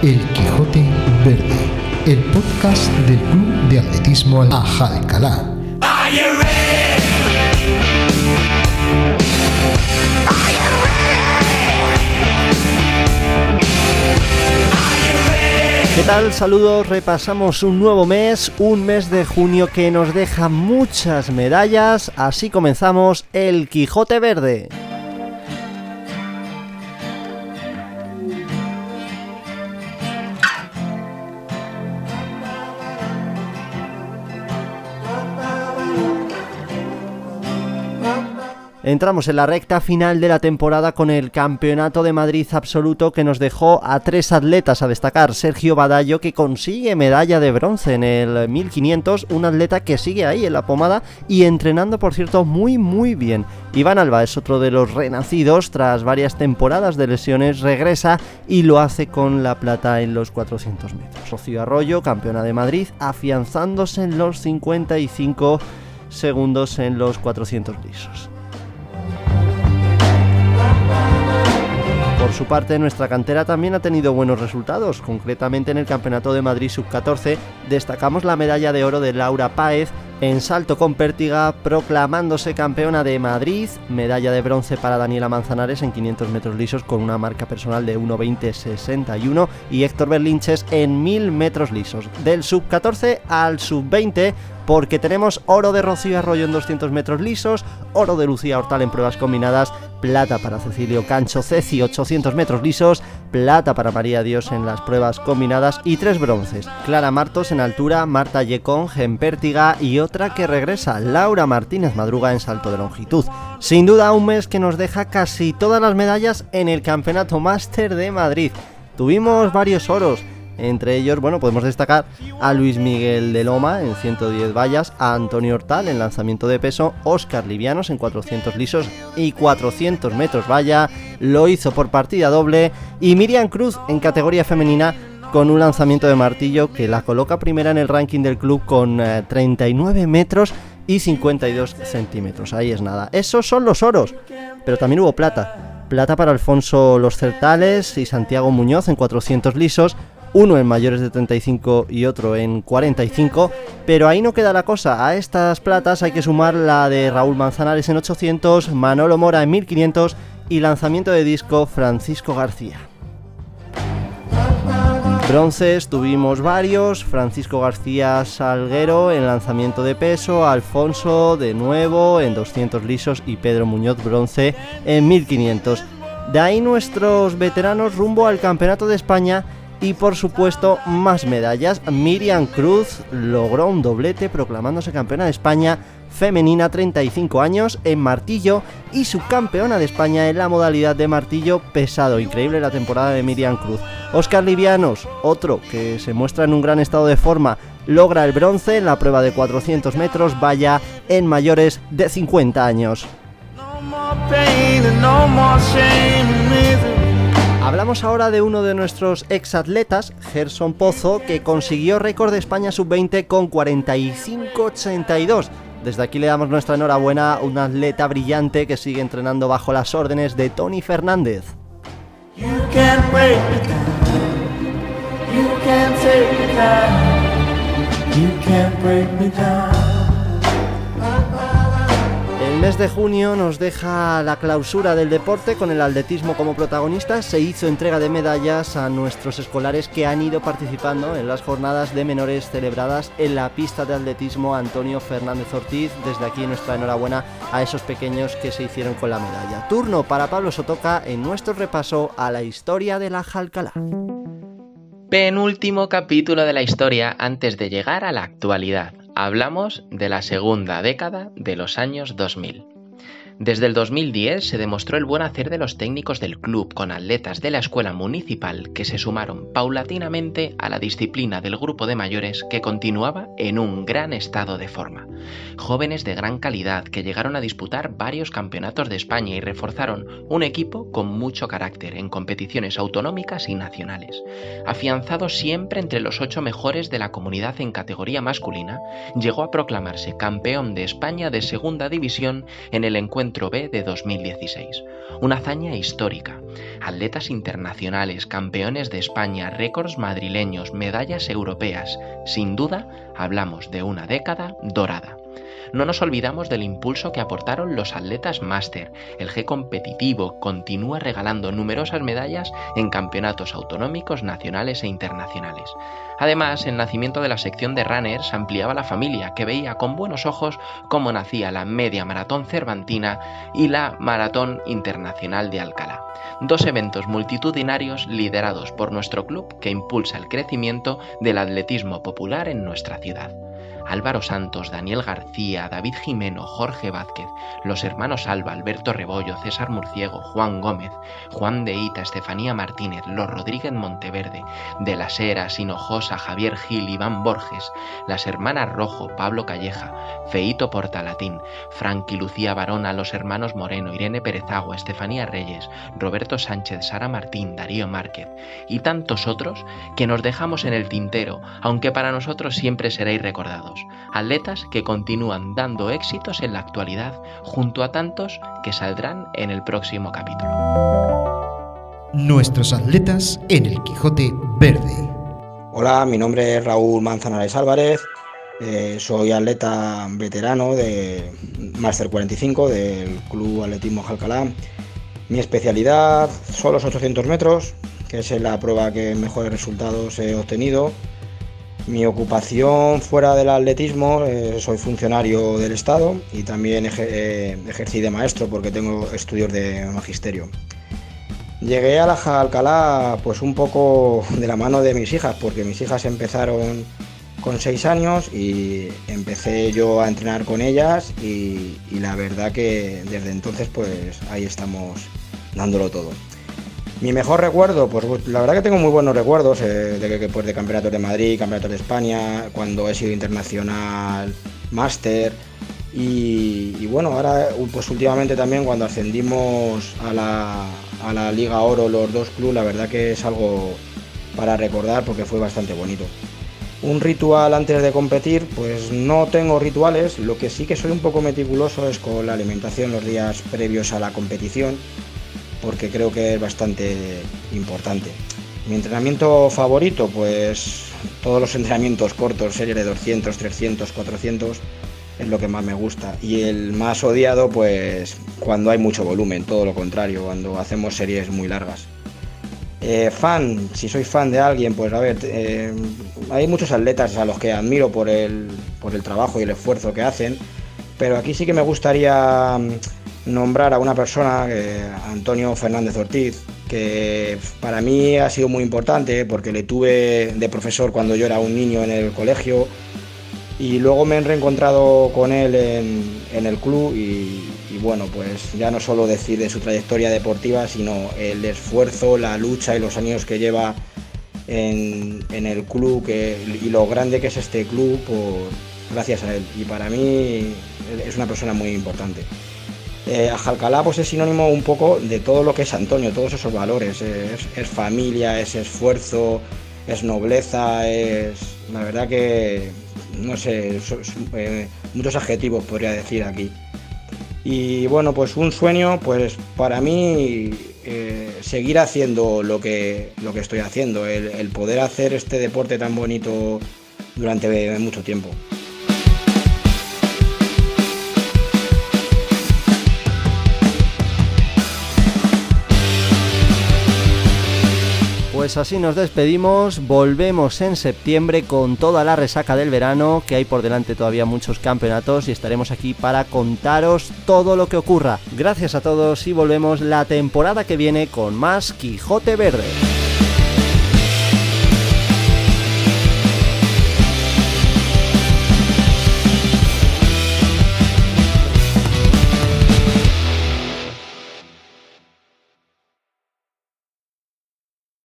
El Quijote Verde, el podcast del Club de Atletismo Ajalcalá. ¿Qué tal? Saludos, repasamos un nuevo mes, un mes de junio que nos deja muchas medallas, así comenzamos el Quijote Verde. Entramos en la recta final de la temporada con el Campeonato de Madrid absoluto que nos dejó a tres atletas a destacar. Sergio Badallo que consigue medalla de bronce en el 1500, un atleta que sigue ahí en la pomada y entrenando por cierto muy muy bien. Iván Alba es otro de los renacidos tras varias temporadas de lesiones, regresa y lo hace con la plata en los 400 metros. Rocío Arroyo, campeona de Madrid, afianzándose en los 55 segundos en los 400 lisos. Por su parte, nuestra cantera también ha tenido buenos resultados. Concretamente en el Campeonato de Madrid Sub-14 destacamos la medalla de oro de Laura Páez en salto con pértiga, proclamándose campeona de Madrid, medalla de bronce para Daniela Manzanares en 500 metros lisos con una marca personal de 1.20.61 y Héctor Berlinches en 1000 metros lisos. Del sub-14 al sub-20 porque tenemos oro de Rocío Arroyo en 200 metros lisos, oro de Lucía Hortal en pruebas combinadas, plata para Cecilio Cancho Ceci 800 metros lisos, plata para María Dios en las pruebas combinadas y tres bronces. Clara Martos en altura, Marta Yecón en pértiga y otra que regresa, Laura Martínez Madruga en salto de longitud. Sin duda un mes que nos deja casi todas las medallas en el Campeonato Máster de Madrid. Tuvimos varios oros, entre ellos, bueno, podemos destacar a Luis Miguel de Loma en 110 vallas, a Antonio Hortal en lanzamiento de peso, Oscar Livianos en 400 lisos y 400 metros valla, lo hizo por partida doble, y Miriam Cruz en categoría femenina con un lanzamiento de martillo que la coloca primera en el ranking del club con 39 eh, metros y 52 centímetros. Ahí es nada. Esos son los oros, pero también hubo plata. Plata para Alfonso Los Certales y Santiago Muñoz en 400 lisos, uno en mayores de 35 y otro en 45, pero ahí no queda la cosa, a estas platas hay que sumar la de Raúl Manzanares en 800, Manolo Mora en 1500 y lanzamiento de disco Francisco García. Bronces tuvimos varios, Francisco García Salguero en lanzamiento de peso, Alfonso de nuevo en 200 lisos y Pedro Muñoz bronce en 1500. De ahí nuestros veteranos rumbo al Campeonato de España y por supuesto más medallas. Miriam Cruz logró un doblete proclamándose campeona de España femenina 35 años en martillo y subcampeona de España en la modalidad de martillo pesado. Increíble la temporada de Miriam Cruz. Oscar Livianos, otro que se muestra en un gran estado de forma, logra el bronce en la prueba de 400 metros vaya en mayores de 50 años. Hablamos ahora de uno de nuestros exatletas, Gerson Pozo, que consiguió récord de España sub-20 con 45-82. Desde aquí le damos nuestra enhorabuena a un atleta brillante que sigue entrenando bajo las órdenes de Tony Fernández. Mes de junio nos deja la clausura del deporte con el atletismo como protagonista. Se hizo entrega de medallas a nuestros escolares que han ido participando en las jornadas de menores celebradas en la pista de atletismo Antonio Fernández Ortiz. Desde aquí nuestra enhorabuena a esos pequeños que se hicieron con la medalla. Turno para Pablo Sotoca en nuestro repaso a la historia de la Jalcalá. Penúltimo capítulo de la historia antes de llegar a la actualidad. Hablamos de la segunda década de los años 2000. Desde el 2010 se demostró el buen hacer de los técnicos del club con atletas de la escuela municipal que se sumaron paulatinamente a la disciplina del grupo de mayores que continuaba en un gran estado de forma. Jóvenes de gran calidad que llegaron a disputar varios campeonatos de España y reforzaron un equipo con mucho carácter en competiciones autonómicas y nacionales. Afianzado siempre entre los ocho mejores de la comunidad en categoría masculina, llegó a proclamarse campeón de España de segunda división en el encuentro encuentro B de 2016. Una hazaña histórica. Atletas internacionales, campeones de España, récords madrileños, medallas europeas. Sin duda, hablamos de una década dorada. No nos olvidamos del impulso que aportaron los atletas máster. El G competitivo continúa regalando numerosas medallas en campeonatos autonómicos, nacionales e internacionales. Además, el nacimiento de la sección de runners ampliaba la familia, que veía con buenos ojos cómo nacía la media maratón cervantina y la maratón internacional de Alcalá. Dos eventos multitudinarios liderados por nuestro club que impulsa el crecimiento del atletismo popular en nuestra ciudad. Álvaro Santos, Daniel García, David Jimeno, Jorge Vázquez, los hermanos Alba, Alberto Rebollo, César Murciego, Juan Gómez, Juan de Ita, Estefanía Martínez, los Rodríguez Monteverde, De las Heras, Hinojosa, Javier Gil, Iván Borges, las hermanas Rojo, Pablo Calleja, Feito Portalatín, Franky Lucía Barona, los hermanos Moreno, Irene Perezagua, Estefanía Reyes, Roberto Sánchez, Sara Martín, Darío Márquez y tantos otros que nos dejamos en el tintero, aunque para nosotros siempre seréis recordados atletas que continúan dando éxitos en la actualidad junto a tantos que saldrán en el próximo capítulo. Nuestros atletas en el Quijote Verde. Hola, mi nombre es Raúl Manzanares Álvarez, eh, soy atleta veterano de Master 45 del Club Atletismo Jalcalá. Mi especialidad son los 800 metros, que es la prueba que mejores resultados he obtenido mi ocupación fuera del atletismo, eh, soy funcionario del Estado y también eh, ejercí de maestro porque tengo estudios de magisterio. Llegué a la Alcalá pues un poco de la mano de mis hijas, porque mis hijas empezaron con seis años y empecé yo a entrenar con ellas y la verdad que desde entonces pues ahí estamos dándolo todo. Mi mejor recuerdo, pues, pues la verdad que tengo muy buenos recuerdos eh, de, pues, de campeonatos de Madrid, campeonatos de España, cuando he sido internacional, máster. Y, bueno, ahora pues últimamente también cuando ascendimos a la, a la Liga Oro los dos clubes, la verdad que es algo para recordar porque fue bastante bonito. Un ritual antes de competir, pues no tengo rituales, lo que sí que soy un poco meticuloso es con la alimentación los días previos a la competición porque creo que es bastante importante. Mi entrenamiento favorito, pues todos los entrenamientos cortos, series de 200, 300, 400, es lo que más me gusta. Y el más odiado, pues cuando hay mucho volumen, todo lo contrario, cuando hacemos series muy largas. Eh, fan, si soy fan de alguien, pues a ver, eh, hay muchos atletas a los que admiro por el, por el trabajo y el esfuerzo que hacen, pero aquí sí que me gustaría nombrar a una persona, eh, Antonio Fernández Ortiz, que para mí ha sido muy importante porque le tuve de profesor cuando yo era un niño en el colegio y luego me he reencontrado con él en, el club y, bueno, pues ya no solo decir de su trayectoria deportiva, sino el esfuerzo, la lucha y los años que lleva en, el club y lo grande que es este club gracias a él. Y para mí es una persona muy importante. Eh, Ajalcalá pues, es sinónimo un poco de todo lo que es Antonio, todos esos valores. Es, familia, es esfuerzo, es nobleza, es. La verdad que. No sé, eh, muchos adjetivos podría decir aquí. Y bueno, pues un sueño, pues para mí eh, seguir haciendo lo que, lo que estoy haciendo, el poder hacer este deporte tan bonito durante mucho tiempo. Pues así nos despedimos, volvemos en septiembre con toda la resaca del verano, que hay por delante todavía muchos campeonatos y estaremos aquí para contaros todo lo que ocurra. Gracias a todos y volvemos la temporada que viene con más Quijote Verde.